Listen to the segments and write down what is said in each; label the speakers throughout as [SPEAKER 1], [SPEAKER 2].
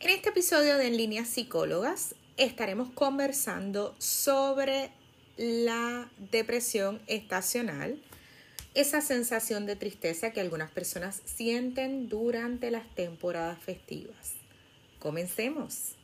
[SPEAKER 1] En este episodio de En Líneas Psicólogas estaremos conversando sobre la depresión estacional, esa sensación de tristeza que algunas personas sienten durante las temporadas festivas. Comencemos.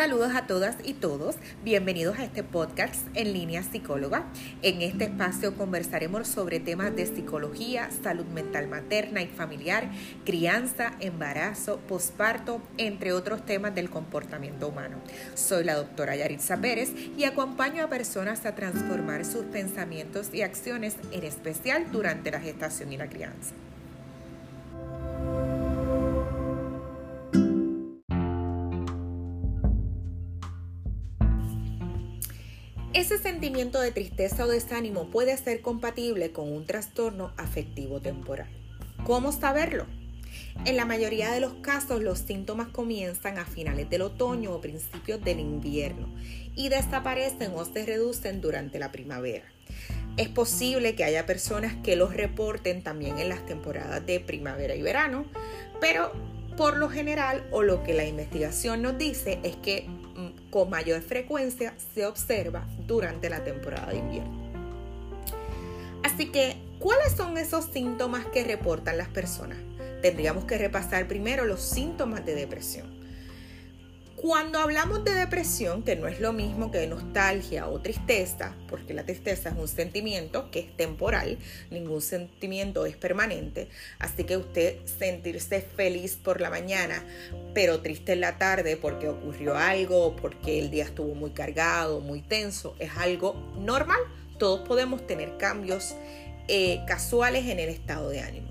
[SPEAKER 1] Saludos a todas y todos, bienvenidos a este podcast en línea psicóloga. En este espacio conversaremos sobre temas de psicología, salud mental materna y familiar, crianza, embarazo, posparto, entre otros temas del comportamiento humano. Soy la doctora Yaritza Pérez y acompaño a personas a transformar sus pensamientos y acciones, en especial durante la gestación y la crianza. Ese sentimiento de tristeza o desánimo puede ser compatible con un trastorno afectivo temporal. ¿Cómo saberlo? En la mayoría de los casos los síntomas comienzan a finales del otoño o principios del invierno y desaparecen o se reducen durante la primavera. Es posible que haya personas que los reporten también en las temporadas de primavera y verano, pero por lo general o lo que la investigación nos dice es que mm, con mayor frecuencia se observa durante la temporada de invierno. Así que, ¿cuáles son esos síntomas que reportan las personas? Tendríamos que repasar primero los síntomas de depresión. Cuando hablamos de depresión, que no es lo mismo que nostalgia o tristeza, porque la tristeza es un sentimiento que es temporal, ningún sentimiento es permanente, así que usted sentirse feliz por la mañana, pero triste en la tarde porque ocurrió algo, porque el día estuvo muy cargado, muy tenso, es algo normal. Todos podemos tener cambios eh, casuales en el estado de ánimo.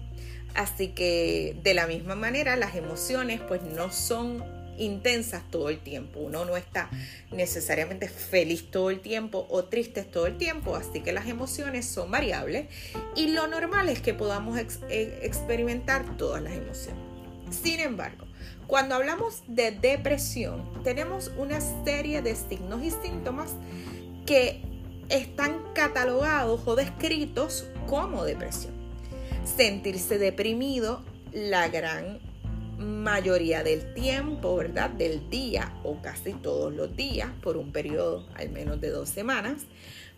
[SPEAKER 1] Así que de la misma manera las emociones pues no son intensas todo el tiempo. Uno no está necesariamente feliz todo el tiempo o triste todo el tiempo, así que las emociones son variables y lo normal es que podamos eh, experimentar todas las emociones. Sin embargo, cuando hablamos de depresión, tenemos una serie de signos y síntomas que están catalogados o descritos como depresión. Sentirse deprimido la gran mayoría del tiempo, ¿verdad? Del día o casi todos los días por un periodo al menos de dos semanas.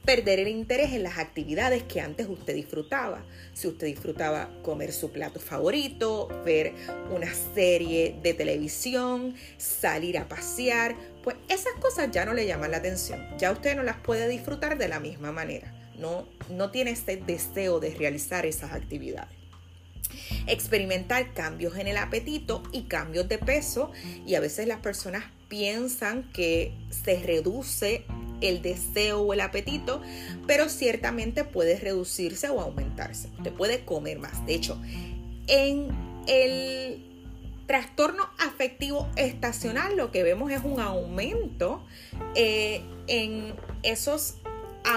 [SPEAKER 1] Perder el interés en las actividades que antes usted disfrutaba. Si usted disfrutaba comer su plato favorito, ver una serie de televisión, salir a pasear, pues esas cosas ya no le llaman la atención. Ya usted no las puede disfrutar de la misma manera. No, no tiene ese deseo de realizar esas actividades experimentar cambios en el apetito y cambios de peso y a veces las personas piensan que se reduce el deseo o el apetito, pero ciertamente puede reducirse o aumentarse. Usted puede comer más. De hecho, en el trastorno afectivo estacional lo que vemos es un aumento eh, en esos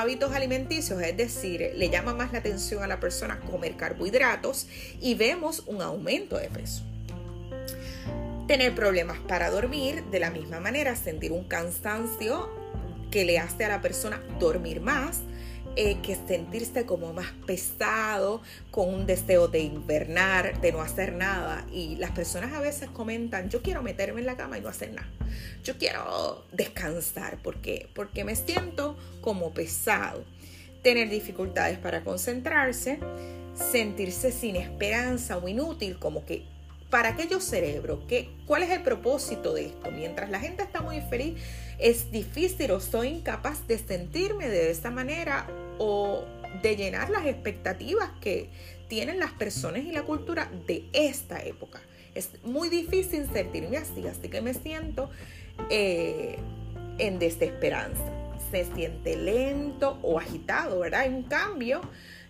[SPEAKER 1] hábitos alimenticios, es decir, le llama más la atención a la persona comer carbohidratos y vemos un aumento de peso. Tener problemas para dormir, de la misma manera, sentir un cansancio que le hace a la persona dormir más, eh, que sentirse como más pesado, con un deseo de invernar, de no hacer nada. Y las personas a veces comentan, yo quiero meterme en la cama y no hacer nada. Yo quiero descansar porque, porque me siento como pesado. Tener dificultades para concentrarse, sentirse sin esperanza o inútil, como que ¿Para qué yo cerebro? ¿Qué, ¿Cuál es el propósito de esto? Mientras la gente está muy feliz, es difícil o soy incapaz de sentirme de esa manera o de llenar las expectativas que tienen las personas y la cultura de esta época. Es muy difícil sentirme así, así que me siento eh, en desesperanza. Se siente lento o agitado, ¿verdad? Un cambio.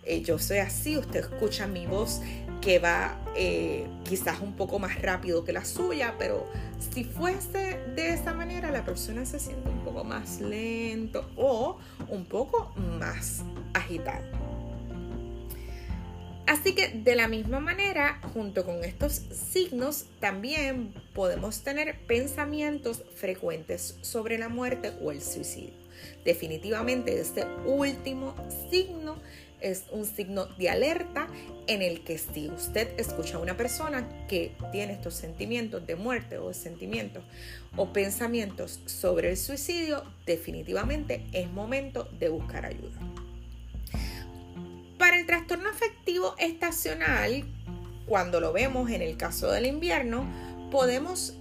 [SPEAKER 1] Eh, yo soy así, usted escucha mi voz que va eh, quizás un poco más rápido que la suya, pero si fuese de esa manera, la persona se siente más lento o un poco más agitado. Así que de la misma manera, junto con estos signos, también podemos tener pensamientos frecuentes sobre la muerte o el suicidio. Definitivamente este último signo es un signo de alerta en el que si usted escucha a una persona que tiene estos sentimientos de muerte o sentimientos o pensamientos sobre el suicidio, definitivamente es momento de buscar ayuda. Para el trastorno afectivo estacional, cuando lo vemos en el caso del invierno, podemos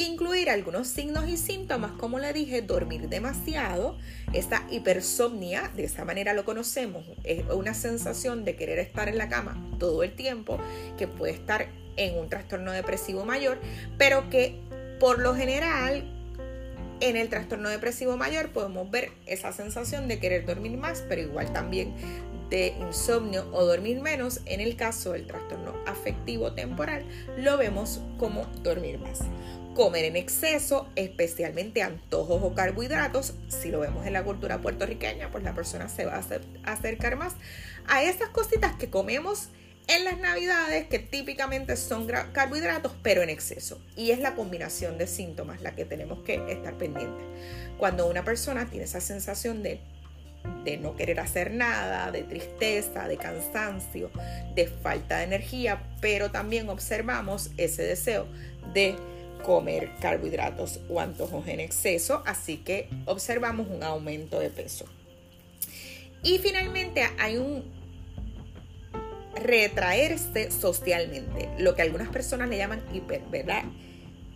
[SPEAKER 1] incluir algunos signos y síntomas, como le dije, dormir demasiado, esta hipersomnia, de esa manera lo conocemos, es una sensación de querer estar en la cama todo el tiempo, que puede estar en un trastorno depresivo mayor, pero que por lo general en el trastorno depresivo mayor podemos ver esa sensación de querer dormir más, pero igual también de insomnio o dormir menos, en el caso del trastorno afectivo temporal, lo vemos como dormir más. Comer en exceso, especialmente antojos o carbohidratos, si lo vemos en la cultura puertorriqueña, pues la persona se va a acercar más a esas cositas que comemos en las navidades, que típicamente son carbohidratos, pero en exceso. Y es la combinación de síntomas la que tenemos que estar pendientes. Cuando una persona tiene esa sensación de de no querer hacer nada, de tristeza, de cansancio, de falta de energía, pero también observamos ese deseo de comer carbohidratos o antojos en exceso, así que observamos un aumento de peso. Y finalmente hay un retraerse socialmente, lo que algunas personas le llaman hiper, ¿verdad?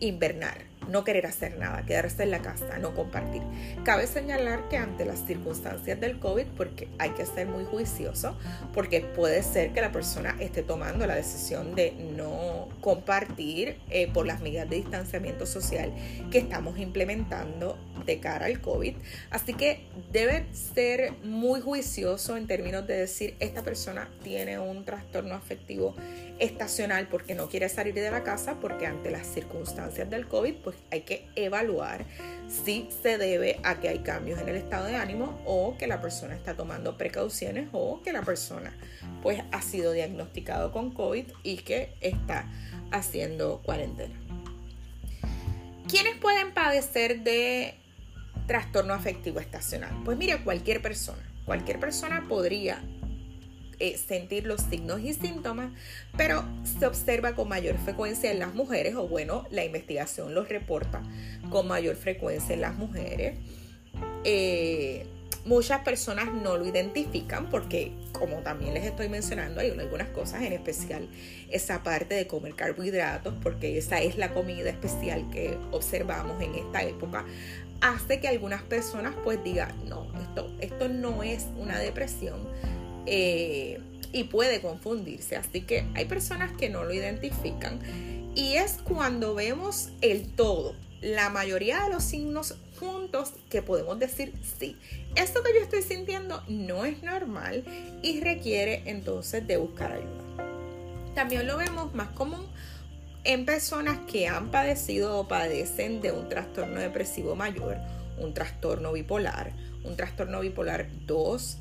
[SPEAKER 1] Invernar no querer hacer nada, quedarse en la casa, no compartir. Cabe señalar que ante las circunstancias del COVID, porque hay que ser muy juicioso, porque puede ser que la persona esté tomando la decisión de no compartir eh, por las medidas de distanciamiento social que estamos implementando de cara al COVID. Así que debe ser muy juicioso en términos de decir, esta persona tiene un trastorno afectivo estacional porque no quiere salir de la casa, porque ante las circunstancias del COVID, pues hay que evaluar si se debe a que hay cambios en el estado de ánimo o que la persona está tomando precauciones o que la persona pues ha sido diagnosticado con COVID y que está haciendo cuarentena. ¿Quiénes pueden padecer de trastorno afectivo estacional? Pues mire, cualquier persona. Cualquier persona podría eh, sentir los signos y síntomas, pero se observa con mayor frecuencia en las mujeres, o bueno, la investigación los reporta con mayor frecuencia en las mujeres. Eh, muchas personas no lo identifican porque, como también les estoy mencionando, hay algunas cosas, en especial esa parte de comer carbohidratos, porque esa es la comida especial que observamos en esta época, hace que algunas personas pues digan, no, esto, esto no es una depresión, eh, y puede confundirse. Así que hay personas que no lo identifican y es cuando vemos el todo, la mayoría de los signos juntos que podemos decir sí. Esto que yo estoy sintiendo no es normal y requiere entonces de buscar ayuda. También lo vemos más común en personas que han padecido o padecen de un trastorno depresivo mayor, un trastorno bipolar, un trastorno bipolar 2,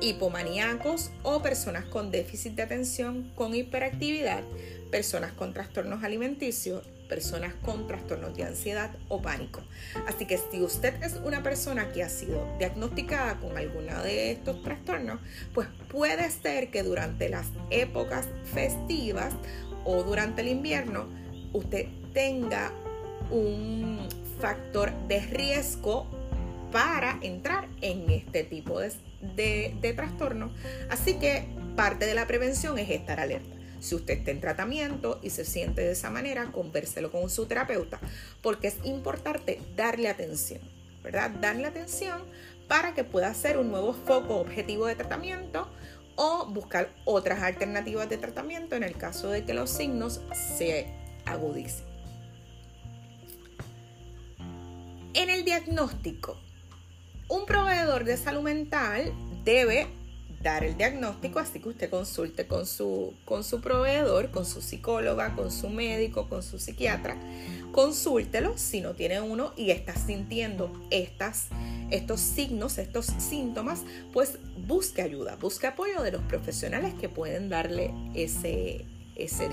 [SPEAKER 1] hipomaníacos o personas con déficit de atención con hiperactividad, personas con trastornos alimenticios, personas con trastornos de ansiedad o pánico. Así que si usted es una persona que ha sido diagnosticada con alguna de estos trastornos, pues puede ser que durante las épocas festivas o durante el invierno usted tenga un factor de riesgo para entrar en este tipo de de, trastorno. Así que parte de la prevención es estar alerta. Si usted está en tratamiento y se siente de esa manera, convérselo con su terapeuta, porque es importante darle atención, ¿verdad? Darle atención para que pueda hacer un nuevo foco objetivo de tratamiento o buscar otras alternativas de tratamiento en el caso de que los signos se agudicen. En el diagnóstico, un proveedor de salud mental debe dar el diagnóstico, así que usted consulte con su, con su proveedor, con su psicóloga, con su médico, con su psiquiatra. Consúltelo si no tiene uno y está sintiendo estas, estos signos, estos síntomas, pues busque ayuda, busque apoyo de los profesionales que pueden darle ese, ese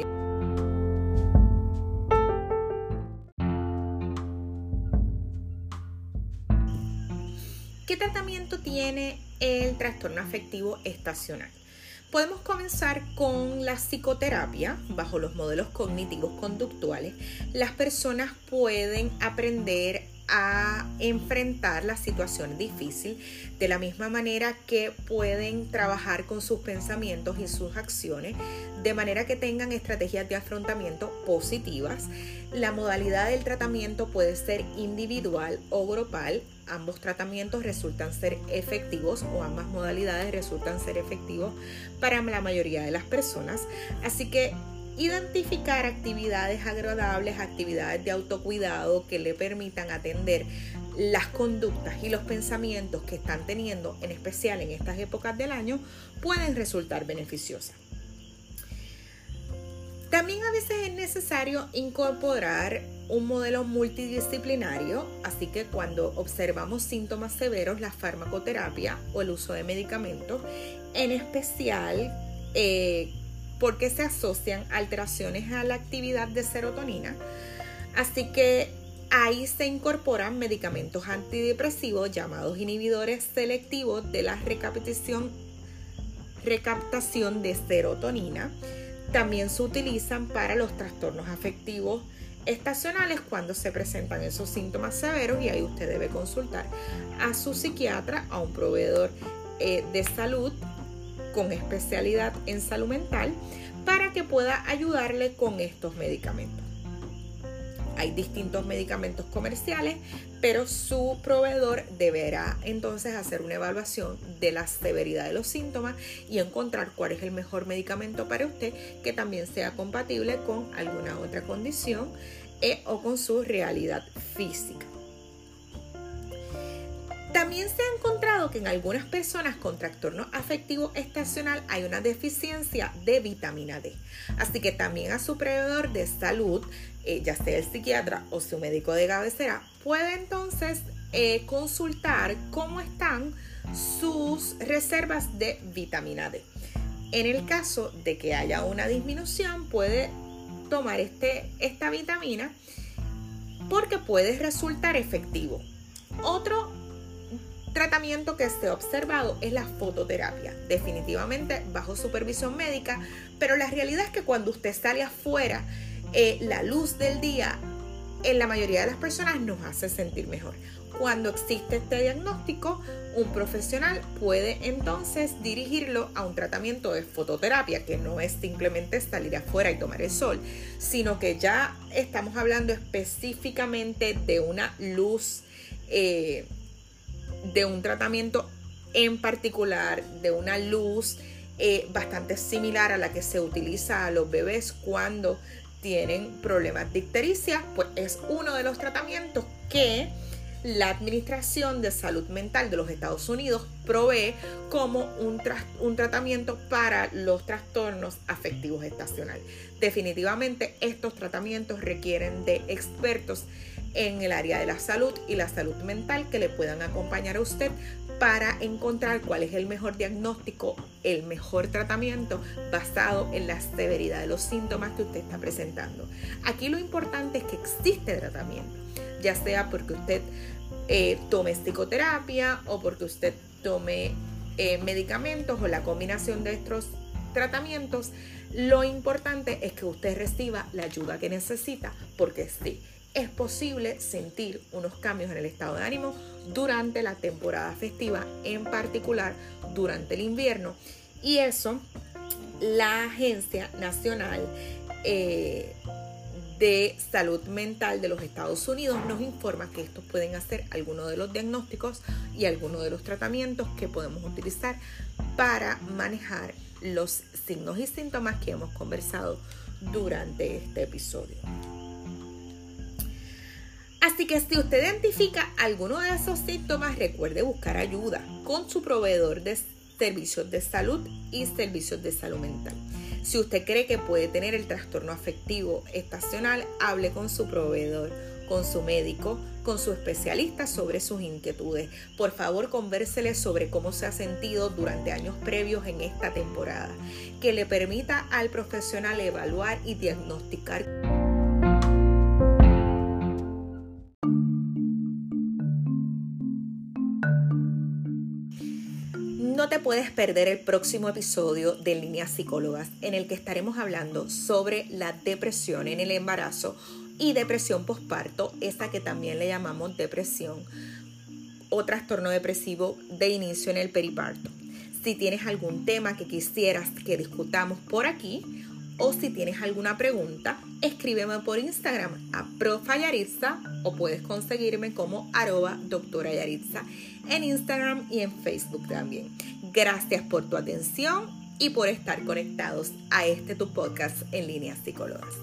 [SPEAKER 1] tiene el trastorno afectivo estacional. Podemos comenzar con la psicoterapia. Bajo los modelos cognitivos conductuales, las personas pueden aprender a enfrentar la situación difícil de la misma manera que pueden trabajar con sus pensamientos y sus acciones de manera que tengan estrategias de afrontamiento positivas. La modalidad del tratamiento puede ser individual o grupal. Ambos tratamientos resultan ser efectivos o ambas modalidades resultan ser efectivos para la mayoría de las personas. Así que identificar actividades agradables, actividades de autocuidado que le permitan atender las conductas y los pensamientos que están teniendo, en especial en estas épocas del año, pueden resultar beneficiosas. También a veces es necesario incorporar un modelo multidisciplinario, así que cuando observamos síntomas severos, la farmacoterapia o el uso de medicamentos, en especial eh, porque se asocian alteraciones a la actividad de serotonina. Así que ahí se incorporan medicamentos antidepresivos llamados inhibidores selectivos de la recaptación, recaptación de serotonina. También se utilizan para los trastornos afectivos estacionales cuando se presentan esos síntomas severos y ahí usted debe consultar a su psiquiatra, a un proveedor eh, de salud con especialidad en salud mental para que pueda ayudarle con estos medicamentos. Hay distintos medicamentos comerciales, pero su proveedor deberá entonces hacer una evaluación de la severidad de los síntomas y encontrar cuál es el mejor medicamento para usted que también sea compatible con alguna otra condición e o con su realidad física. También se ha encontrado que en algunas personas con trastorno afectivo estacional hay una deficiencia de vitamina D. Así que también a su proveedor de salud, eh, ya sea el psiquiatra o su médico de cabecera, puede entonces eh, consultar cómo están sus reservas de vitamina D. En el caso de que haya una disminución, puede tomar este, esta vitamina porque puede resultar efectivo. Otro tratamiento que ha observado es la fototerapia, definitivamente bajo supervisión médica, pero la realidad es que cuando usted sale afuera, eh, la luz del día en la mayoría de las personas nos hace sentir mejor. Cuando existe este diagnóstico, un profesional puede entonces dirigirlo a un tratamiento de fototerapia, que no es simplemente salir afuera y tomar el sol, sino que ya estamos hablando específicamente de una luz eh, de un tratamiento en particular, de una luz eh, bastante similar a la que se utiliza a los bebés cuando tienen problemas de ictericia, pues es uno de los tratamientos que la Administración de Salud Mental de los Estados Unidos provee como un, un, tratamiento para los trastornos afectivos estacionales. Definitivamente estos tratamientos requieren de expertos en el área de la salud y la salud mental que le puedan acompañar a usted para encontrar cuál es el mejor diagnóstico, el mejor tratamiento basado en la severidad de los síntomas que usted está presentando. Aquí lo importante es que existe tratamiento, ya sea porque usted eh, tome psicoterapia o porque usted tome eh, medicamentos o la combinación de estos tratamientos. Lo importante es que usted reciba la ayuda que necesita, porque sí, es posible sentir unos cambios en el estado de ánimo durante la temporada festiva, en particular durante el invierno. Y eso, la Agencia Nacional eh, de Salud Mental de los Estados Unidos nos informa que estos pueden hacer algunos de los diagnósticos y algunos de los tratamientos que podemos utilizar para manejar los signos y síntomas que hemos conversado durante este episodio. Así que si usted identifica alguno de esos síntomas, recuerde buscar ayuda con su proveedor de servicios de salud y servicios de salud mental. Si usted cree que puede tener el trastorno afectivo estacional, hable con su proveedor, con su médico, con su especialista sobre sus inquietudes. Por favor, convérsele sobre cómo se ha sentido durante años previos en esta temporada, que le permita al profesional evaluar y diagnosticar. No te puedes perder el próximo episodio de Líneas Psicólogas en el que estaremos hablando sobre la depresión en el embarazo y depresión postparto, esta que también le llamamos depresión o trastorno depresivo de inicio en el periparto. Si tienes algún tema que quisieras que discutamos por aquí o si tienes alguna pregunta, escríbeme por Instagram a profayaritza o puedes conseguirme como arroba doctora en Instagram y en Facebook también. Gracias por tu atención y por estar conectados a este tu podcast en líneas psicólogas.